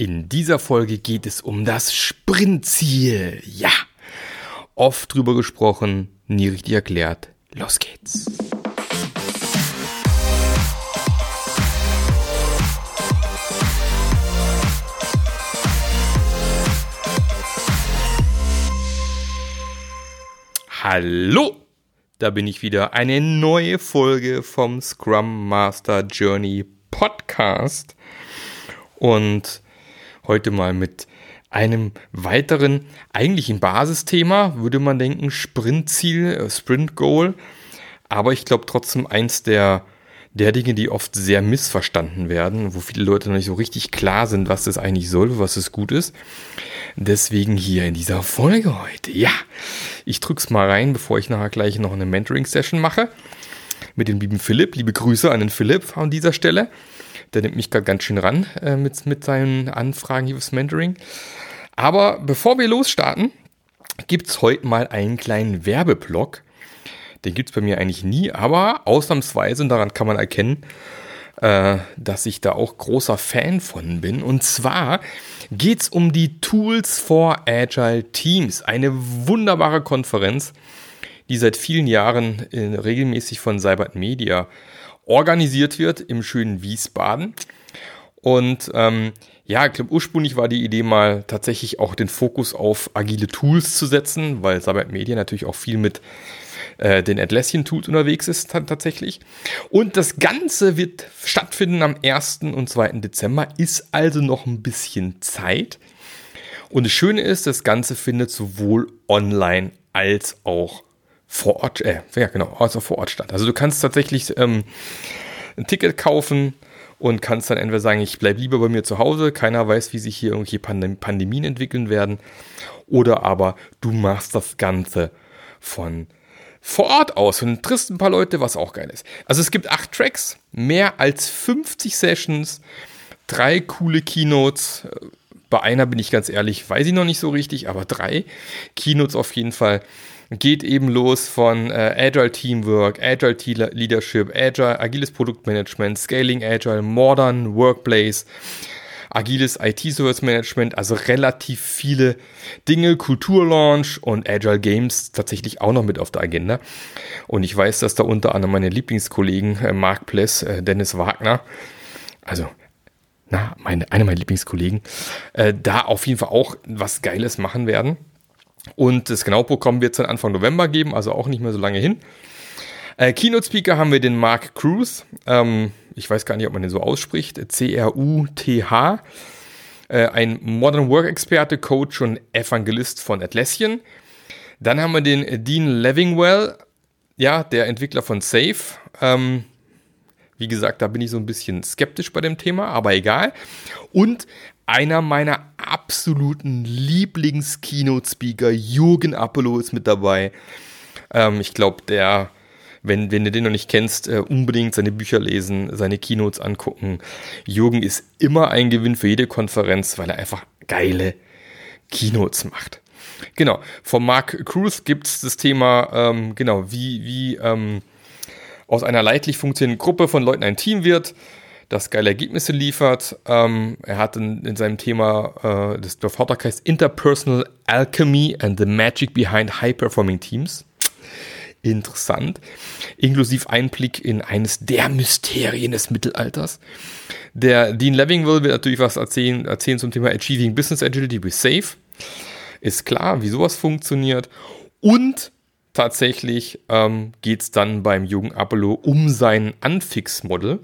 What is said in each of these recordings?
In dieser Folge geht es um das Sprintziel. Ja, oft drüber gesprochen, nie richtig erklärt. Los geht's. Hallo, da bin ich wieder. Eine neue Folge vom Scrum Master Journey Podcast. Und heute mal mit einem weiteren eigentlichen Basisthema, würde man denken, Sprintziel, äh, Sprint Goal. Aber ich glaube trotzdem eins der, der Dinge, die oft sehr missverstanden werden, wo viele Leute noch nicht so richtig klar sind, was das eigentlich soll, was es gut ist. Deswegen hier in dieser Folge heute. Ja, ich drück's mal rein, bevor ich nachher gleich noch eine Mentoring-Session mache. Mit dem lieben Philipp. Liebe Grüße an den Philipp an dieser Stelle. Der nimmt mich gerade ganz schön ran äh, mit, mit seinen Anfragen hier fürs Mentoring. Aber bevor wir losstarten, gibt's heute mal einen kleinen Werbeblock. Den gibt's bei mir eigentlich nie, aber ausnahmsweise, und daran kann man erkennen, äh, dass ich da auch großer Fan von bin. Und zwar geht's um die Tools for Agile Teams. Eine wunderbare Konferenz, die seit vielen Jahren äh, regelmäßig von Cybert Media organisiert wird im schönen Wiesbaden. Und ähm, ja, ich glaube, ursprünglich war die Idee mal tatsächlich auch den Fokus auf agile Tools zu setzen, weil Sabbat Media natürlich auch viel mit äh, den Atlassian-Tools unterwegs ist tatsächlich. Und das Ganze wird stattfinden am 1. und 2. Dezember, ist also noch ein bisschen Zeit. Und das Schöne ist, das Ganze findet sowohl online als auch vor Ort, äh, ja genau, also vor Ort statt. Also du kannst tatsächlich ähm, ein Ticket kaufen und kannst dann entweder sagen, ich bleibe lieber bei mir zu Hause, keiner weiß, wie sich hier irgendwelche Pandem Pandemien entwickeln werden, oder aber du machst das Ganze von vor Ort aus und triffst ein paar Leute, was auch geil ist. Also es gibt acht Tracks, mehr als 50 Sessions, drei coole Keynotes. Bei einer bin ich ganz ehrlich, weiß ich noch nicht so richtig, aber drei Keynotes auf jeden Fall geht eben los von äh, Agile Teamwork, Agile Leadership, Agile, agiles Produktmanagement, Scaling Agile, Modern Workplace, agiles IT-Service Management, also relativ viele Dinge, Kulturlaunch und Agile Games tatsächlich auch noch mit auf der Agenda. Und ich weiß, dass da unter anderem meine Lieblingskollegen äh, Mark Pless, äh, Dennis Wagner, also na, meine, einer meiner Lieblingskollegen, äh, da auf jeden Fall auch was Geiles machen werden. Und das genaue Programm wird es dann Anfang November geben, also auch nicht mehr so lange hin. Äh, Keynote-Speaker haben wir den Mark Cruz. Ähm, ich weiß gar nicht, ob man den so ausspricht. C-R-U-T-H. Äh, ein Modern Work-Experte, Coach und Evangelist von Atlassian. Dann haben wir den Dean Levingwell, ja, der Entwickler von Safe. Ähm, wie gesagt, da bin ich so ein bisschen skeptisch bei dem Thema, aber egal. Und einer meiner absoluten Lieblings-Keynote-Speaker, Jürgen Apollo, ist mit dabei. Ähm, ich glaube, der, wenn, wenn du den noch nicht kennst, äh, unbedingt seine Bücher lesen, seine Keynotes angucken. Jürgen ist immer ein Gewinn für jede Konferenz, weil er einfach geile Keynotes macht. Genau, von Mark Cruz gibt es das Thema, ähm, genau, wie, wie ähm, aus einer leidlich funktionierenden Gruppe von Leuten ein Team wird das geile Ergebnisse liefert. Ähm, er hat in, in seinem Thema, äh, das der Vortrag heißt Interpersonal Alchemy and the Magic Behind High Performing Teams. Interessant. Inklusiv Einblick in eines der Mysterien des Mittelalters. Der Dean Levingwell wird natürlich was erzählen, erzählen zum Thema Achieving Business Agility with Safe. Ist klar, wie sowas funktioniert. Und tatsächlich ähm, geht es dann beim jungen Apollo um sein Unfix-Model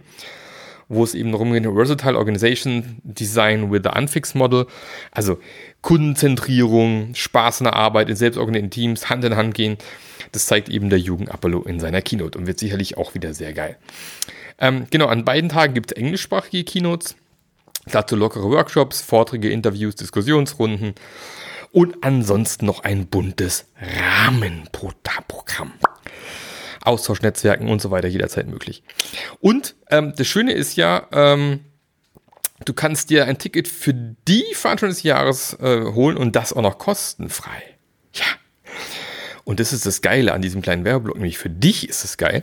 wo es eben darum geht, Versatile Organization Design with the Unfix Model. Also Kundenzentrierung, Spaß in der Arbeit in selbstorganisierten Teams, Hand in Hand gehen. Das zeigt eben der Jugend Apollo in seiner Keynote und wird sicherlich auch wieder sehr geil. Ähm, genau, an beiden Tagen gibt es englischsprachige Keynotes. Dazu lockere Workshops, Vorträge, Interviews, Diskussionsrunden und ansonsten noch ein buntes Rahmenprogramm. Austauschnetzwerken und so weiter jederzeit möglich. Und ähm, das Schöne ist ja, ähm, du kannst dir ein Ticket für die Veranstaltung des Jahres äh, holen und das auch noch kostenfrei. Ja. Und das ist das Geile an diesem kleinen Werbeblock, nämlich für dich ist es geil.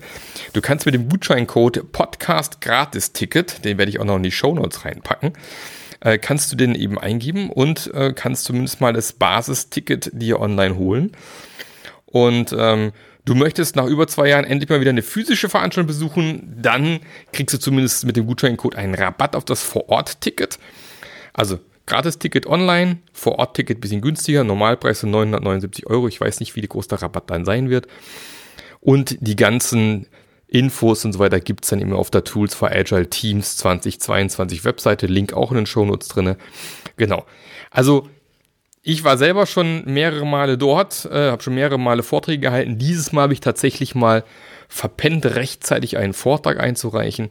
Du kannst mit dem Gutscheincode Podcast Gratis Ticket, den werde ich auch noch in die Show Notes reinpacken, äh, kannst du den eben eingeben und äh, kannst zumindest mal das Basisticket dir online holen. Und ähm, du möchtest nach über zwei Jahren endlich mal wieder eine physische Veranstaltung besuchen, dann kriegst du zumindest mit dem Gutscheincode einen Rabatt auf das Vor-Ort-Ticket. Also Gratis-Ticket online, Vor-Ort-Ticket bisschen günstiger, Normalpreis sind 979 Euro. Ich weiß nicht, wie groß der Rabatt dann sein wird. Und die ganzen Infos und so weiter gibt's dann immer auf der Tools for Agile Teams 2022 Webseite. Link auch in den Shownotes drinne. Genau. Also ich war selber schon mehrere Male dort, äh, habe schon mehrere Male Vorträge gehalten. Dieses Mal habe ich tatsächlich mal verpennt, rechtzeitig einen Vortrag einzureichen.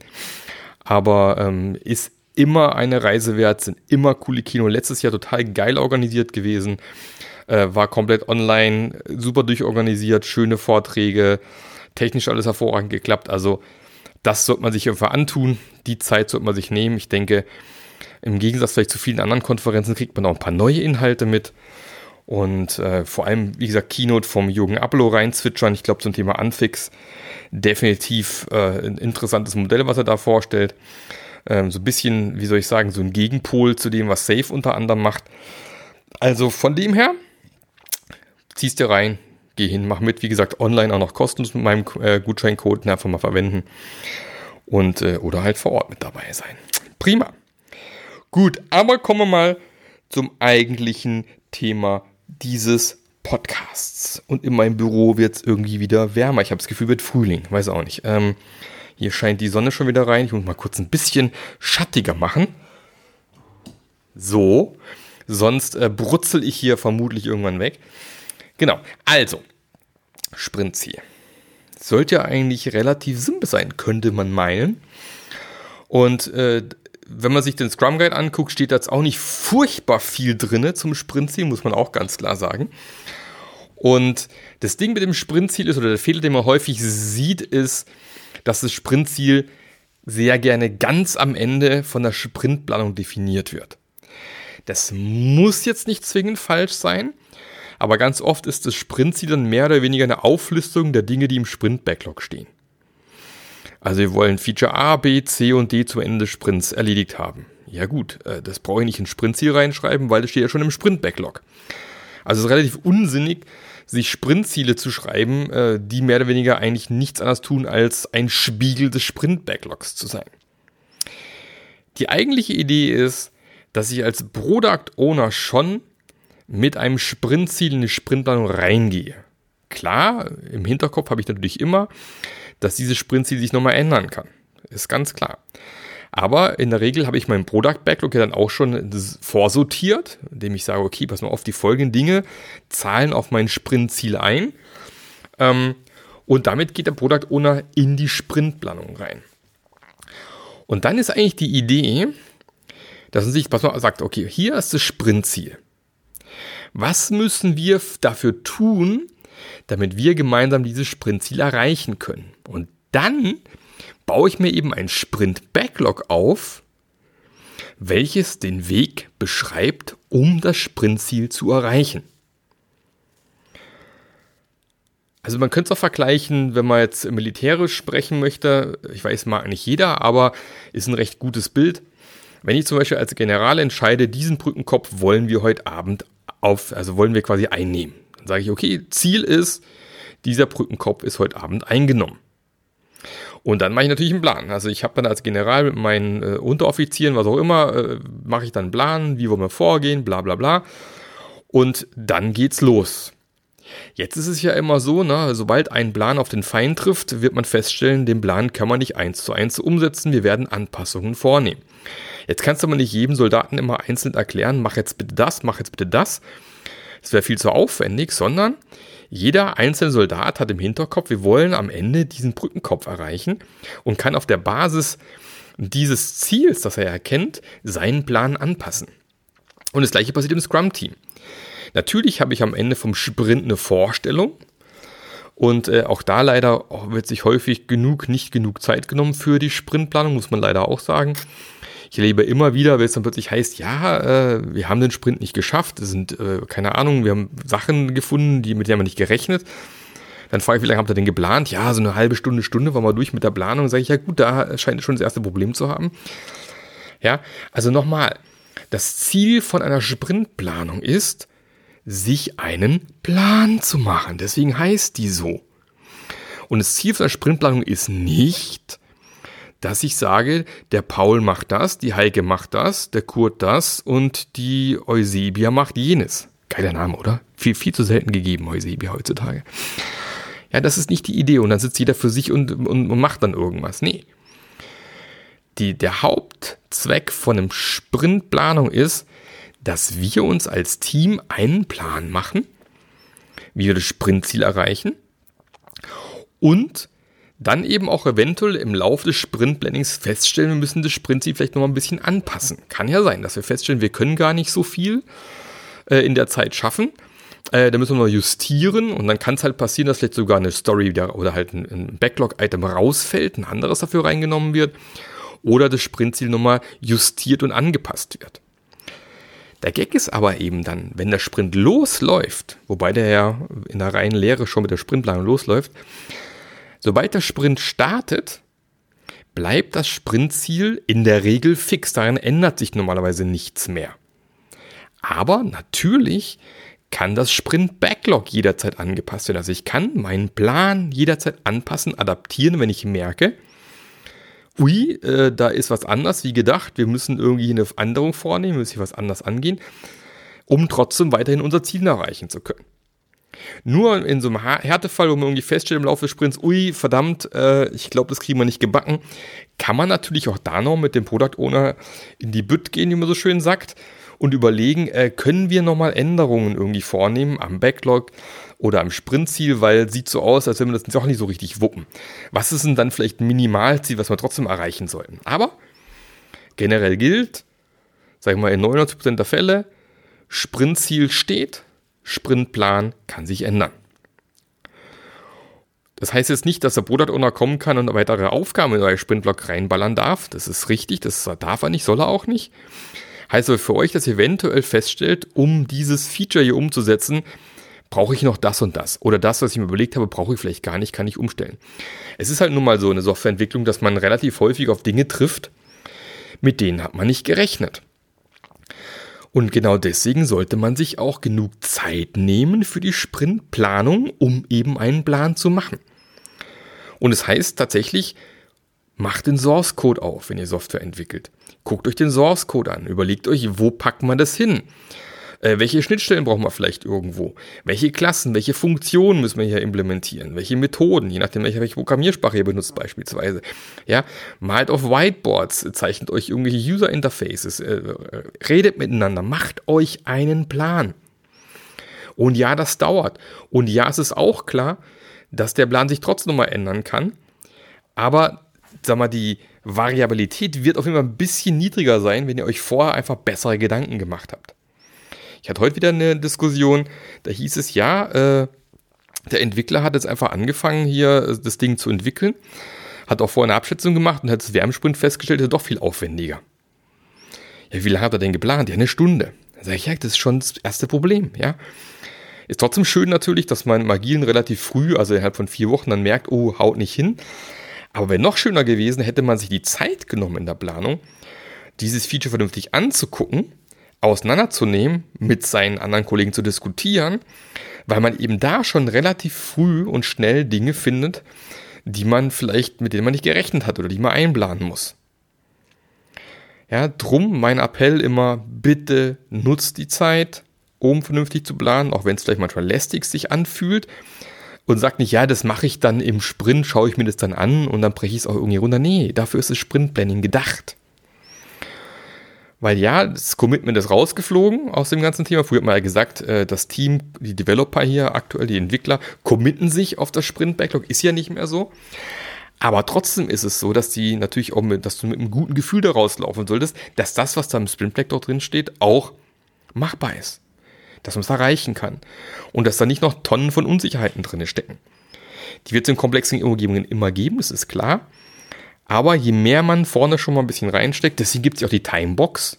Aber ähm, ist immer eine Reise wert, sind immer coole Kino. Letztes Jahr total geil organisiert gewesen. Äh, war komplett online, super durchorganisiert, schöne Vorträge technisch alles hervorragend geklappt. Also das sollte man sich einfach antun. Die Zeit sollte man sich nehmen. Ich denke, im Gegensatz vielleicht zu vielen anderen Konferenzen kriegt man auch ein paar neue Inhalte mit. Und äh, vor allem, wie gesagt, Keynote vom Jürgen Apollo reinzwitschern. Ich glaube, zum Thema Anfix definitiv äh, ein interessantes Modell, was er da vorstellt. Ähm, so ein bisschen, wie soll ich sagen, so ein Gegenpol zu dem, was Safe unter anderem macht. Also von dem her, ziehst dir rein, geh hin, mach mit. Wie gesagt, online auch noch kostenlos mit meinem äh, Gutscheincode einfach mal verwenden. Und, äh, oder halt vor Ort mit dabei sein. Prima. Gut, aber kommen wir mal zum eigentlichen Thema dieses Podcasts. Und in meinem Büro wird es irgendwie wieder wärmer. Ich habe das Gefühl, wird Frühling. Weiß auch nicht. Ähm, hier scheint die Sonne schon wieder rein. Ich muss mal kurz ein bisschen schattiger machen. So. Sonst äh, brutzel ich hier vermutlich irgendwann weg. Genau, also, Sprintziel. Sollte ja eigentlich relativ simpel sein, könnte man meinen. Und äh, wenn man sich den Scrum Guide anguckt, steht da jetzt auch nicht furchtbar viel drin zum Sprintziel, muss man auch ganz klar sagen. Und das Ding mit dem Sprintziel ist, oder der Fehler, den man häufig sieht, ist, dass das Sprintziel sehr gerne ganz am Ende von der Sprintplanung definiert wird. Das muss jetzt nicht zwingend falsch sein, aber ganz oft ist das Sprintziel dann mehr oder weniger eine Auflistung der Dinge, die im Sprint-Backlog stehen. Also wir wollen Feature A, B, C und D zum Ende des Sprints erledigt haben. Ja gut, äh, das brauche ich nicht ins Sprintziel reinschreiben, weil das steht ja schon im Sprint-Backlog. Also es ist relativ unsinnig, sich Sprintziele zu schreiben, äh, die mehr oder weniger eigentlich nichts anderes tun, als ein Spiegel des Sprint-Backlogs zu sein. Die eigentliche Idee ist, dass ich als Product Owner schon mit einem Sprintziel in die Sprintplanung reingehe. Klar, im Hinterkopf habe ich natürlich immer, dass dieses Sprintziel sich nochmal ändern kann. Ist ganz klar. Aber in der Regel habe ich meinen Product Backlog ja dann auch schon vorsortiert, indem ich sage, okay, pass mal auf, die folgenden Dinge zahlen auf mein Sprintziel ein. Ähm, und damit geht der Product Owner in die Sprintplanung rein. Und dann ist eigentlich die Idee, dass man sich, pass mal, sagt, okay, hier ist das Sprintziel. Was müssen wir dafür tun, damit wir gemeinsam dieses Sprintziel erreichen können? Und dann baue ich mir eben ein Sprint-Backlog auf, welches den Weg beschreibt, um das Sprintziel zu erreichen. Also man könnte es auch vergleichen, wenn man jetzt militärisch sprechen möchte. Ich weiß, mag nicht jeder, aber ist ein recht gutes Bild. Wenn ich zum Beispiel als General entscheide, diesen Brückenkopf wollen wir heute Abend auf, also wollen wir quasi einnehmen. Dann sage ich, okay, Ziel ist, dieser Brückenkopf ist heute Abend eingenommen. Und dann mache ich natürlich einen Plan. Also ich habe dann als General mit meinen äh, Unteroffizieren, was auch immer, äh, mache ich dann einen Plan, wie wollen wir vorgehen, bla bla bla. Und dann geht's los. Jetzt ist es ja immer so, ne, sobald ein Plan auf den Feind trifft, wird man feststellen, den Plan kann man nicht eins zu eins umsetzen, wir werden Anpassungen vornehmen. Jetzt kannst du aber nicht jedem Soldaten immer einzeln erklären, mach jetzt bitte das, mach jetzt bitte das. Das wäre viel zu aufwendig, sondern jeder einzelne Soldat hat im Hinterkopf, wir wollen am Ende diesen Brückenkopf erreichen und kann auf der Basis dieses Ziels, das er erkennt, seinen Plan anpassen. Und das gleiche passiert im Scrum-Team. Natürlich habe ich am Ende vom Sprint eine Vorstellung. Und äh, auch da leider wird sich häufig genug, nicht genug Zeit genommen für die Sprintplanung, muss man leider auch sagen. Ich erlebe immer wieder, wenn es dann plötzlich heißt, ja, äh, wir haben den Sprint nicht geschafft, es sind, äh, keine Ahnung, wir haben Sachen gefunden, die, mit denen wir nicht gerechnet. Dann frage ich, wie lange habt ihr denn geplant? Ja, so eine halbe Stunde, Stunde waren wir durch mit der Planung. Sage ich, ja gut, da scheint schon das erste Problem zu haben. Ja, also nochmal, Das Ziel von einer Sprintplanung ist, sich einen Plan zu machen. Deswegen heißt die so. Und das Ziel von der Sprintplanung ist nicht, dass ich sage, der Paul macht das, die Heike macht das, der Kurt das und die Eusebia macht jenes. Geiler Name, oder? Viel, viel zu selten gegeben, Eusebia heutzutage. Ja, das ist nicht die Idee und dann sitzt jeder für sich und, und, und macht dann irgendwas. Nee. Die, der Hauptzweck von einem Sprintplanung ist, dass wir uns als Team einen Plan machen, wie wir das Sprintziel erreichen und dann eben auch eventuell im Laufe des Sprintplannings feststellen, wir müssen das Sprintziel vielleicht nochmal ein bisschen anpassen. Kann ja sein, dass wir feststellen, wir können gar nicht so viel äh, in der Zeit schaffen. Äh, da müssen wir mal justieren und dann kann es halt passieren, dass vielleicht sogar eine Story wieder, oder halt ein, ein Backlog-Item rausfällt, ein anderes dafür reingenommen wird oder das Sprintziel nochmal justiert und angepasst wird. Der Gag ist aber eben dann, wenn der Sprint losläuft, wobei der ja in der reinen Lehre schon mit der Sprintplanung losläuft, sobald der Sprint startet, bleibt das Sprintziel in der Regel fix. Daran ändert sich normalerweise nichts mehr. Aber natürlich kann das Sprint-Backlog jederzeit angepasst werden. Also ich kann meinen Plan jederzeit anpassen, adaptieren, wenn ich merke, ui, äh, da ist was anders wie gedacht, wir müssen irgendwie eine Änderung vornehmen, müssen was anders angehen, um trotzdem weiterhin unser Ziel erreichen zu können. Nur in so einem Härtefall, wo man irgendwie feststellt im Laufe des Sprints, ui, verdammt, äh, ich glaube, das kriegen wir nicht gebacken, kann man natürlich auch da noch mit dem Product Owner in die Bütt gehen, wie man so schön sagt, und überlegen, äh, können wir nochmal Änderungen irgendwie vornehmen am Backlog, oder am Sprintziel, weil sieht so aus, als wenn wir das doch nicht so richtig wuppen. Was ist denn dann vielleicht ein Minimalziel, was wir trotzdem erreichen sollten? Aber generell gilt, sag ich mal, in 99% der Fälle, Sprintziel steht, Sprintplan kann sich ändern. Das heißt jetzt nicht, dass der Product Owner kommen kann und weitere Aufgaben in euer Sprintblock reinballern darf. Das ist richtig, das darf er nicht, soll er auch nicht. Heißt aber für euch, dass ihr eventuell feststellt, um dieses Feature hier umzusetzen, brauche ich noch das und das? Oder das, was ich mir überlegt habe, brauche ich vielleicht gar nicht, kann ich umstellen. Es ist halt nun mal so eine Softwareentwicklung, dass man relativ häufig auf Dinge trifft, mit denen hat man nicht gerechnet. Und genau deswegen sollte man sich auch genug Zeit nehmen für die Sprintplanung, um eben einen Plan zu machen. Und es heißt tatsächlich, macht den Source Code auf, wenn ihr Software entwickelt. Guckt euch den Source Code an, überlegt euch, wo packt man das hin? Äh, welche Schnittstellen brauchen wir vielleicht irgendwo? Welche Klassen, welche Funktionen müssen wir hier implementieren? Welche Methoden, je nachdem, welche, welche Programmiersprache ihr benutzt beispielsweise. Ja, malt auf Whiteboards, zeichnet euch irgendwelche User Interfaces, äh, redet miteinander, macht euch einen Plan. Und ja, das dauert. Und ja, es ist auch klar, dass der Plan sich trotzdem nochmal ändern kann. Aber, sag mal, die Variabilität wird auf jeden Fall ein bisschen niedriger sein, wenn ihr euch vorher einfach bessere Gedanken gemacht habt. Ich hatte heute wieder eine Diskussion, da hieß es ja, äh, der Entwickler hat jetzt einfach angefangen, hier äh, das Ding zu entwickeln, hat auch vorher eine Abschätzung gemacht und hat das Wärmesprint festgestellt, ist doch viel aufwendiger. Ja, wie lange hat er denn geplant? Ja, eine Stunde. Da sage ich, ja, das ist schon das erste Problem, ja. Ist trotzdem schön natürlich, dass man im Agilen relativ früh, also innerhalb von vier Wochen, dann merkt, oh, haut nicht hin. Aber wäre noch schöner gewesen, hätte man sich die Zeit genommen in der Planung, dieses Feature vernünftig anzugucken auseinanderzunehmen, mit seinen anderen Kollegen zu diskutieren, weil man eben da schon relativ früh und schnell Dinge findet, die man vielleicht, mit denen man nicht gerechnet hat oder die man einplanen muss. Ja, drum mein Appell immer, bitte nutzt die Zeit, um vernünftig zu planen, auch wenn es vielleicht manchmal lästig sich anfühlt. Und sagt nicht, ja, das mache ich dann im Sprint, schaue ich mir das dann an und dann breche ich es auch irgendwie runter. Nee, dafür ist das Sprintplanning gedacht. Weil ja, das Commitment ist rausgeflogen aus dem ganzen Thema. Früher hat man ja gesagt, äh, das Team, die Developer hier, aktuell die Entwickler, committen sich auf das Sprint-Backlog. Ist ja nicht mehr so. Aber trotzdem ist es so, dass die natürlich auch mit, dass du mit einem guten Gefühl daraus laufen solltest, dass das, was da im Sprint-Backlog drin steht, auch machbar ist. Dass man es erreichen kann. Und dass da nicht noch Tonnen von Unsicherheiten drin stecken. Die wird es in komplexen Umgebungen immer geben, das ist klar. Aber je mehr man vorne schon mal ein bisschen reinsteckt, deswegen gibt es ja auch die Timebox,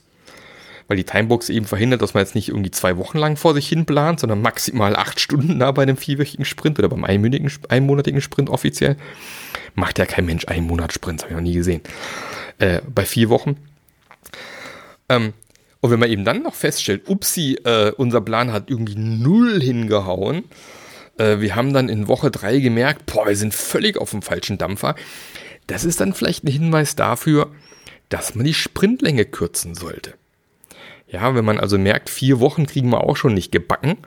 weil die Timebox eben verhindert, dass man jetzt nicht irgendwie zwei Wochen lang vor sich hin plant, sondern maximal acht Stunden da bei einem vierwöchigen Sprint oder beim einmonatigen, einmonatigen Sprint offiziell. Macht ja kein Mensch einen Monat Sprint, habe ich noch nie gesehen. Äh, bei vier Wochen. Ähm, Und wenn man eben dann noch feststellt, upsi, äh, unser Plan hat irgendwie null hingehauen, äh, wir haben dann in Woche drei gemerkt, boah, wir sind völlig auf dem falschen Dampfer. Das ist dann vielleicht ein Hinweis dafür, dass man die Sprintlänge kürzen sollte. Ja, wenn man also merkt, vier Wochen kriegen wir auch schon nicht gebacken,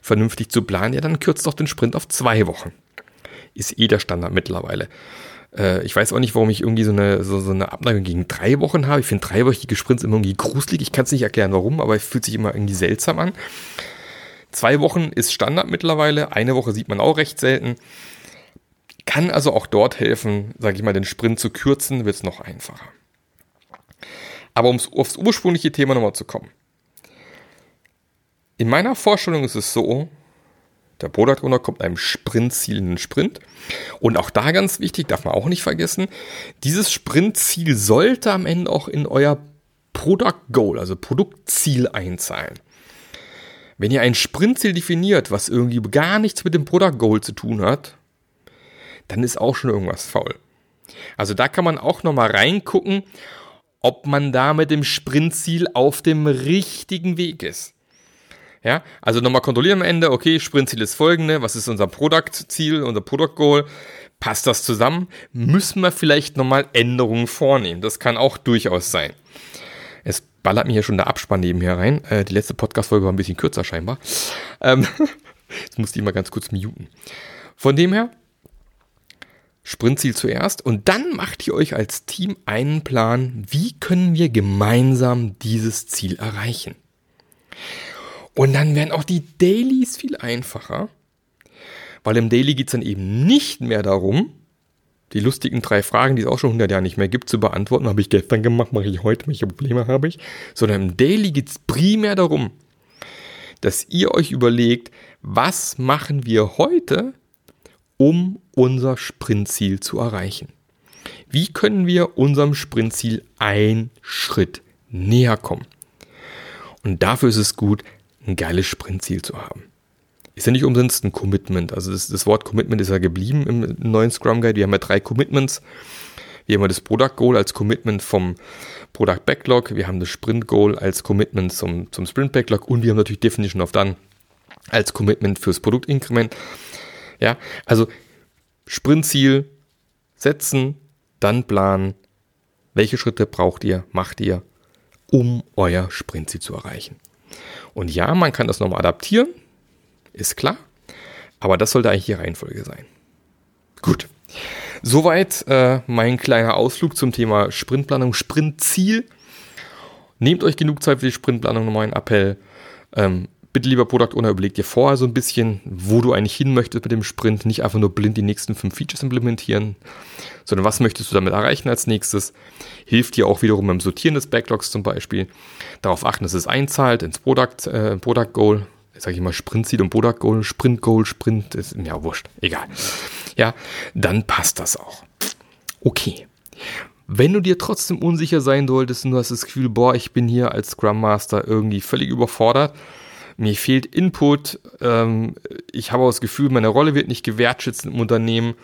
vernünftig zu planen, ja, dann kürzt doch den Sprint auf zwei Wochen. Ist eh der Standard mittlerweile. Äh, ich weiß auch nicht, warum ich irgendwie so eine, so, so eine Abneigung gegen drei Wochen habe. Ich finde dreiwöchige Sprints immer irgendwie gruselig. Ich kann es nicht erklären, warum, aber es fühlt sich immer irgendwie seltsam an. Zwei Wochen ist Standard mittlerweile. Eine Woche sieht man auch recht selten. Kann also auch dort helfen, sage ich mal, den Sprint zu kürzen, wird es noch einfacher. Aber um aufs ursprüngliche Thema nochmal zu kommen. In meiner Vorstellung ist es so, der Product Owner kommt einem Sprintziel in den Sprint. Und auch da ganz wichtig, darf man auch nicht vergessen, dieses Sprintziel sollte am Ende auch in euer Product Goal, also Produktziel einzahlen. Wenn ihr ein Sprintziel definiert, was irgendwie gar nichts mit dem Product Goal zu tun hat, dann ist auch schon irgendwas faul. Also da kann man auch nochmal reingucken, ob man da mit dem Sprintziel auf dem richtigen Weg ist. Ja, also nochmal kontrollieren am Ende, okay, Sprintziel ist folgende, was ist unser Produktziel, unser Product Goal? Passt das zusammen? Müssen wir vielleicht nochmal Änderungen vornehmen? Das kann auch durchaus sein. Es ballert mir hier schon der Abspann nebenher rein. Äh, die letzte Podcast-Folge war ein bisschen kürzer scheinbar. Ähm, jetzt musste ich mal ganz kurz muten. Von dem her, Sprintziel zuerst und dann macht ihr euch als Team einen Plan, wie können wir gemeinsam dieses Ziel erreichen. Und dann werden auch die Dailies viel einfacher, weil im Daily geht es dann eben nicht mehr darum, die lustigen drei Fragen, die es auch schon 100 Jahre nicht mehr gibt, zu beantworten. Habe ich gestern gemacht, mache ich heute, welche Probleme habe ich? Sondern im Daily geht es primär darum, dass ihr euch überlegt, was machen wir heute, um unser Sprintziel zu erreichen? Wie können wir unserem Sprintziel einen Schritt näher kommen? Und dafür ist es gut, ein geiles Sprintziel zu haben. Ist ja nicht umsonst ein Commitment. Also das, das Wort Commitment ist ja geblieben im neuen Scrum Guide. Wir haben ja drei Commitments. Wir haben das Product Goal als Commitment vom Product Backlog. Wir haben das Sprint Goal als Commitment zum, zum Sprint Backlog. Und wir haben natürlich Definition of Done als Commitment fürs Produktinkrement. Ja, also Sprintziel setzen, dann planen. Welche Schritte braucht ihr, macht ihr, um euer Sprintziel zu erreichen? Und ja, man kann das nochmal adaptieren, ist klar, aber das sollte eigentlich die Reihenfolge sein. Gut. Soweit äh, mein kleiner Ausflug zum Thema Sprintplanung, Sprintziel. Nehmt euch genug Zeit für die Sprintplanung, nochmal ein Appell. Ähm, bitte lieber Product Owner, überleg dir vorher so ein bisschen, wo du eigentlich hin möchtest mit dem Sprint. Nicht einfach nur blind die nächsten fünf Features implementieren, sondern was möchtest du damit erreichen als nächstes. Hilft dir auch wiederum beim Sortieren des Backlogs zum Beispiel. Darauf achten, dass es einzahlt ins Product, äh, Product Goal. Jetzt sage ich mal Sprint-Ziel und Product Goal, Sprint Goal, Sprint, ist ja wurscht, egal. Ja, dann passt das auch. Okay. Wenn du dir trotzdem unsicher sein solltest und du hast das Gefühl, boah, ich bin hier als Scrum Master irgendwie völlig überfordert, mir fehlt Input, ähm, ich habe auch das Gefühl, meine Rolle wird nicht gewertschätzt im Unternehmen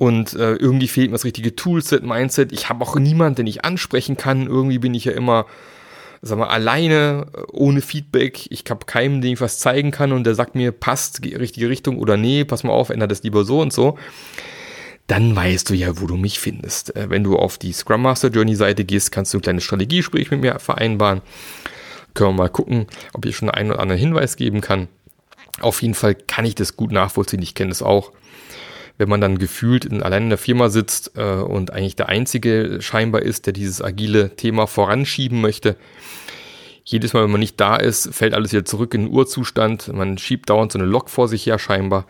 und äh, irgendwie fehlt mir das richtige Toolset, Mindset. Ich habe auch niemanden, den ich ansprechen kann. Irgendwie bin ich ja immer, sag mal, alleine, äh, ohne Feedback. Ich habe keinem, den ich was zeigen kann und der sagt mir, passt, die richtige Richtung oder nee, pass mal auf, ändert das lieber so und so. Dann weißt du ja, wo du mich findest. Äh, wenn du auf die Scrum Master Journey Seite gehst, kannst du ein kleines Strategiegespräch mit mir vereinbaren. Können wir mal gucken, ob ich schon einen oder anderen Hinweis geben kann. Auf jeden Fall kann ich das gut nachvollziehen. Ich kenne es auch. Wenn man dann gefühlt in, allein in der Firma sitzt äh, und eigentlich der Einzige scheinbar ist, der dieses agile Thema voranschieben möchte. Jedes Mal, wenn man nicht da ist, fällt alles wieder zurück in den Urzustand. Man schiebt dauernd so eine Lok vor sich her scheinbar.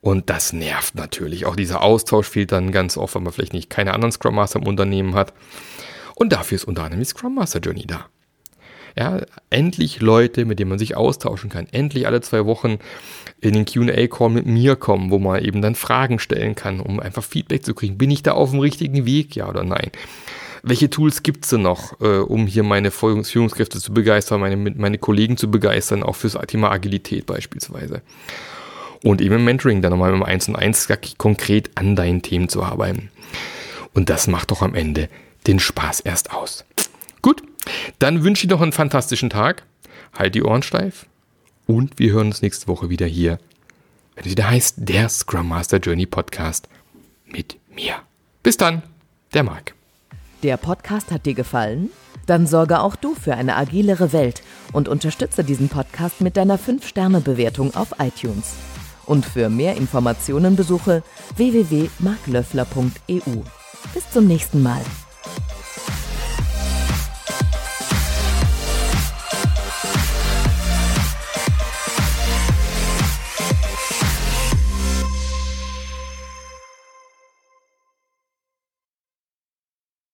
Und das nervt natürlich. Auch dieser Austausch fehlt dann ganz oft, weil man vielleicht nicht keine anderen Scrum Master im Unternehmen hat. Und dafür ist unter anderem die Scrum Master Journey da. Ja, endlich Leute, mit denen man sich austauschen kann. Endlich alle zwei Wochen in den QA-Call mit mir kommen, wo man eben dann Fragen stellen kann, um einfach Feedback zu kriegen. Bin ich da auf dem richtigen Weg, ja oder nein? Welche Tools gibt es denn noch, äh, um hier meine Führungskräfte zu begeistern, meine, meine Kollegen zu begeistern, auch fürs Thema Agilität beispielsweise? Und eben im Mentoring dann nochmal im 1 und 1 konkret an deinen Themen zu arbeiten. Und das macht doch am Ende den Spaß erst aus. Gut, Dann wünsche ich noch einen fantastischen Tag. Halt die Ohren steif. Und wir hören uns nächste Woche wieder hier, wenn es wieder heißt, der Scrum Master Journey Podcast mit mir. Bis dann, der Marc. Der Podcast hat dir gefallen? Dann sorge auch du für eine agilere Welt und unterstütze diesen Podcast mit deiner 5-Sterne-Bewertung auf iTunes. Und für mehr Informationen besuche www.marklöffler.eu. Bis zum nächsten Mal.